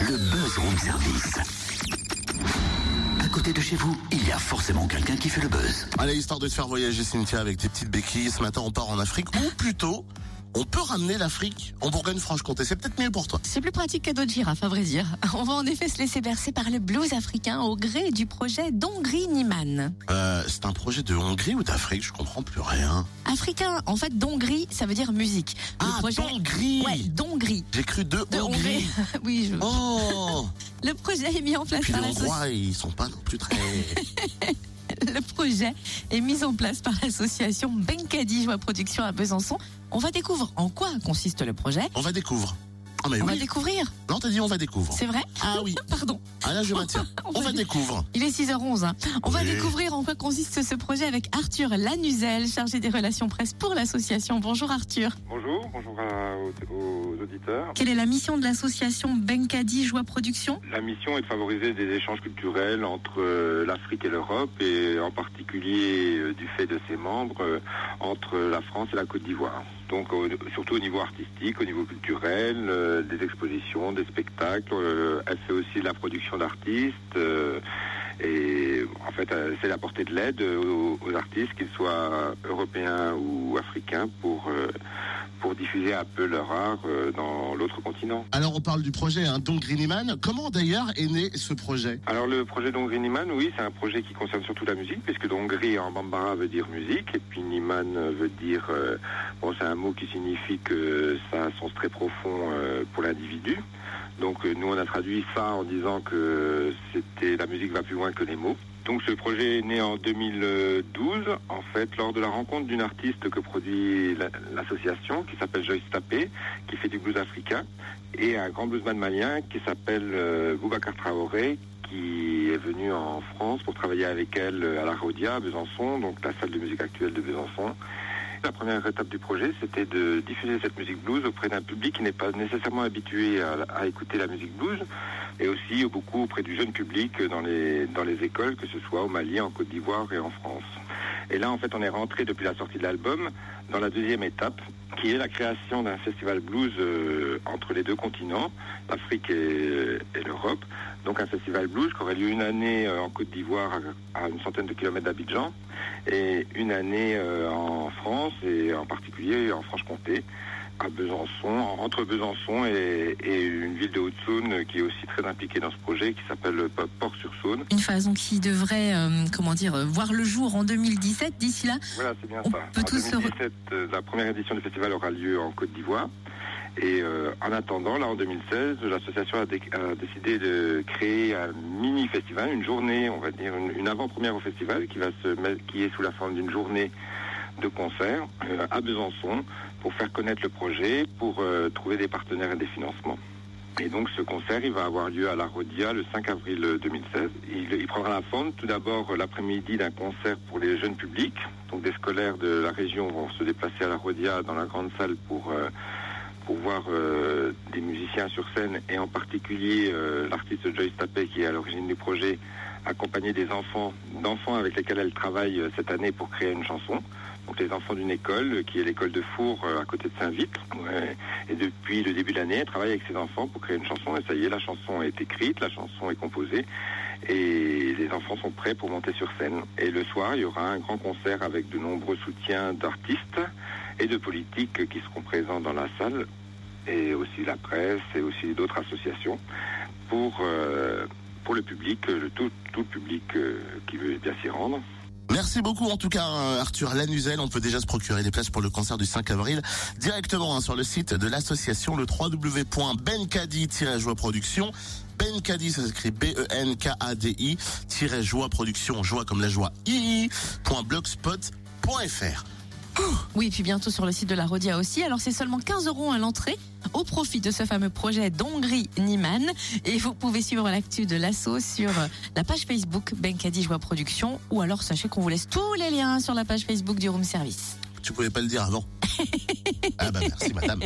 Le buzz room service. À côté de chez vous, il y a forcément quelqu'un qui fait le buzz. Allez, histoire de te faire voyager, Cynthia, avec tes petites béquilles, ce matin, on part en Afrique, ou plutôt, on peut ramener l'Afrique en Bourgogne-Franche-Comté. C'est peut-être mieux pour toi. C'est plus pratique qu'à d'autres girafes, à vrai dire. On va en effet se laisser bercer par le blues africain au gré du projet Dongri Niman. Euh, c'est un projet de Hongrie ou d'Afrique? Je comprends plus rien. Africain, en fait, Dongri, ça veut dire musique. Le Ah, projet... Hongrie Ouais, Dongri. J'ai cru de, De Hongrie. Hongrie. oui, je... Oh Le projet est mis en place Puis les par l'association. Hongrois, ils sont pas non plus très... Projet est mis en place par l'association Benkadi Joie Production à Besançon. On va découvrir en quoi consiste le projet. On va découvrir. Ah mais On va oui. découvrir, Non, t'as dit on va découvrir. c'est vrai Ah oui. Pardon. Ah là, je maintiens. On On va va dé- découvrir. Il est 6h11. hein. On va découvrir en quoi consiste ce projet avec Arthur Lanuzel, chargé des relations presse pour l'association. Bonjour Arthur. Bonjour, bonjour à- aux, aux auditeurs. Quelle est la mission de l'association Benkadi Joie Production? La mission est de favoriser des échanges culturels entre euh, l'Afrique et l'Europe et en particulier euh, du fait de ses membres euh, entre la France et la Côte d'Ivoire. Donc surtout au niveau artistique, au niveau culturel, euh, des expositions, des spectacles. euh, elle fait aussi la production d'artistes. euh, et en fait, euh, c'est d'apporter de l'aide aux, aux artistes, qu'ils soient européens ou africains, pour, euh, pour diffuser un peu leur art euh, dans l'autre continent. Alors, on parle du projet hein, Don Greeniman. Comment d'ailleurs est né ce projet? Alors le projet d'Hongrie Niman, oui, c'est un projet qui concerne surtout la musique, puisque Hongrie en bambara veut dire musique, et puis Niman veut dire, euh, bon, c'est un mot qui signifie que ça a un sens très profond euh, pour l'individu. Donc nous on a traduit ça en disant que c'était la musique va plus loin que les mots. Donc ce projet est né en 2012, en fait, lors de la rencontre d'une artiste que produit la- l'association, qui s'appelle Joyce Tapé, qui fait du blues africain, et un grand bluesman malien qui s'appelle euh, Boubacar Traoré, qui est venu en France pour travailler avec elle euh, à la Rodia, à Besançon, donc la salle de musique actuelle de Besançon. La première étape du projet, c'était de diffuser cette musique blues auprès d'un public qui n'est pas nécessairement habitué à, écouter la musique blues, et aussi beaucoup auprès du jeune public dans les, écoles, que ce soit au Mali, en Côte d'Ivoire et en France. Et là, en fait, on est rentré depuis la sortie de l'album dans la deuxième étape, qui est la création d'un festival blues euh, entre les deux continents, l'Afrique et, l'Europe. Donc un festival blues qui aurait lieu une année euh, en Côte d'Ivoire à, à une centaine de kilomètres d'Abidjan et une année euh, en France et en particulier en Franche-Comté à Besançon, entre Besançon et, et une ville de Haute-Saône qui est aussi très impliquée dans ce projet qui s'appelle Port-sur-Saône. Une phase qui devrait, euh, comment dire, euh, voir le jour en 2017. D'ici là, Voilà, c'est bien On ça. peut en tous se 2017, euh, la première édition du festival aura lieu en Côte d'Ivoire. Et euh, en attendant, là en 2016, l'association a, dé- a décidé de créer un mini-festival, une journée, on va dire, une, une avant-première au festival qui va se mettre, qui est sous la forme d'une journée de concert euh, à Besançon pour faire connaître le projet, pour euh, trouver des partenaires et des financements. Et donc ce concert, il va avoir lieu à la Rodia le 5 avril 2016. Il, il prendra la forme tout d'abord euh, l'après-midi d'un concert pour les jeunes publics. Donc des scolaires de la région vont se déplacer à la Rodia dans la grande salle pour, euh, voir euh, des musiciens sur scène et en particulier euh, l'artiste Joyce Tapé qui est à l'origine du projet accompagner des enfants, d'enfants avec lesquels elle travaille euh, cette année pour créer une chanson. Donc les enfants d'une école euh, qui est l'école de Four euh, à côté de Saint-Vite. Ouais. Et depuis le début de l'année, elle travaille avec ses enfants pour créer une chanson. Et ça y est, la chanson est écrite, la chanson est composée. Et les enfants sont prêts pour monter sur scène. Et le soir, il y aura un grand concert avec de nombreux soutiens d'artistes et de politiques qui seront présents dans la salle. Et aussi la presse et aussi d'autres associations pour, euh, pour le public, tout, tout le public euh, qui veut bien s'y rendre. Merci beaucoup en tout cas euh, Arthur Lanuzel. On peut déjà se procurer des places pour le concert du 5 avril directement hein, sur le site de l'association le www.benkadi-joie production. Benkadi, ça s'écrit B-E-N-K-A-D-I, joie production, joie comme la joie, i.blogspot.fr. Oui, et puis bientôt sur le site de la Rodia aussi. Alors c'est seulement 15 euros à l'entrée au profit de ce fameux projet d'Hongrie Niman. Et vous pouvez suivre l'actu de l'assaut sur la page Facebook Benkadi Joie Production. Ou alors sachez qu'on vous laisse tous les liens sur la page Facebook du Room Service. Tu pouvais pas le dire avant. ah bah merci madame.